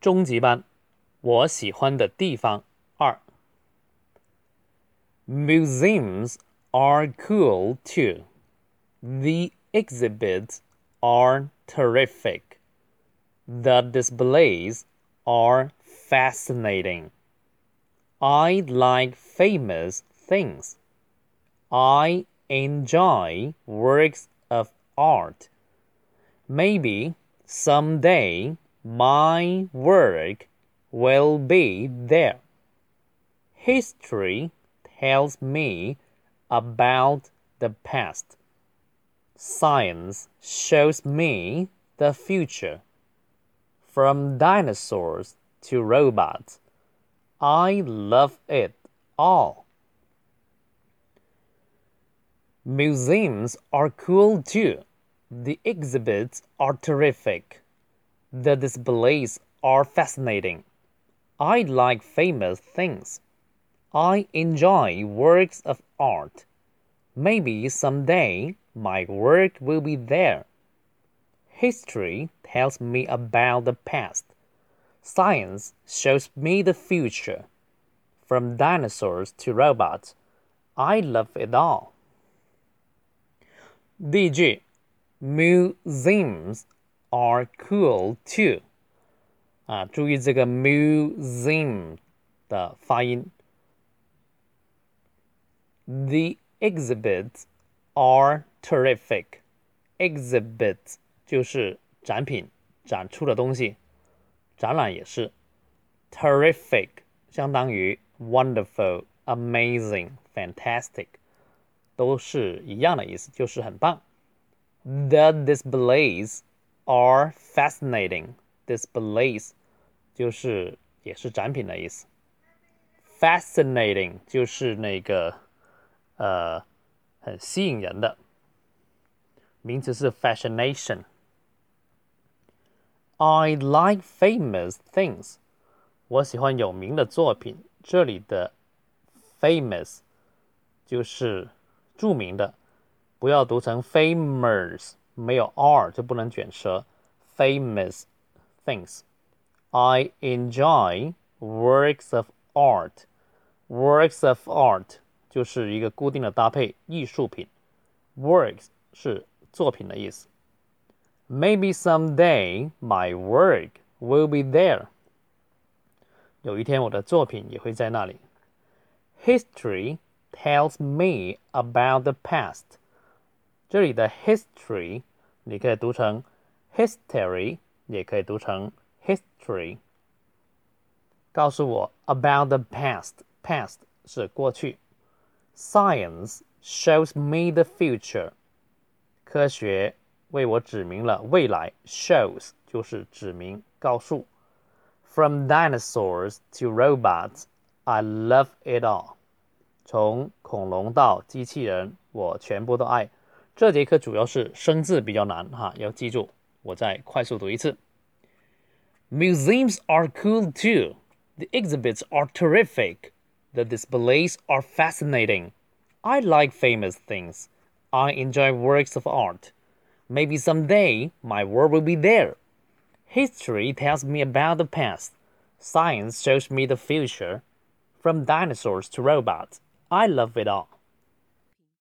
中级班，我喜欢的地方二。Museums are cool too. The exhibits are terrific. The displays are fascinating. I like famous things. I enjoy works of art. Maybe someday my work will be there. History tells me about the past. Science shows me the future. From dinosaurs to robots, I love it all. Museums are cool too. The exhibits are terrific. The displays are fascinating. I like famous things. I enjoy works of art. Maybe someday my work will be there. History tells me about the past. Science shows me the future. From dinosaurs to robots, I love it all. DG Museums are cool too。啊，注意这个 museum 的发音。The exhibits are terrific. Exhibits 就是展品、展出的东西，展览也是。Terrific 相当于 wonderful、amazing、fantastic，都是一样的意思，就是很棒。The displays are fascinating. Displays 就是也是展品的意思。Fascinating 就是那个。呃，很吸引人的名词是 fascination。I like famous things。我喜欢有名的作品。这里的 famous 就是着名的，不要读成 famous， 没有 r 就不能卷舌。Famous things。I enjoy works of art。Works of art。就是一个固定的搭配，艺术品，works 是作品的意思。Maybe someday my work will be there。有一天我的作品也会在那里。History tells me about the past。这里的 history 你可以读成 history，也可以读成 history。告诉我 about the past，past 是过去。Science shows me the future。科学为我指明了未来。Shows 就是指明、告诉。From dinosaurs to robots, I love it all。从恐龙到机器人，我全部都爱。 这节课主要是生字比较难哈，要记住。我再快速读一次。Museums are cool too. The exhibits are terrific. The displays are fascinating. I like famous things. I enjoy works of art. Maybe someday my work will be there. History tells me about the past. Science shows me the future. From dinosaurs to robots, I love it all.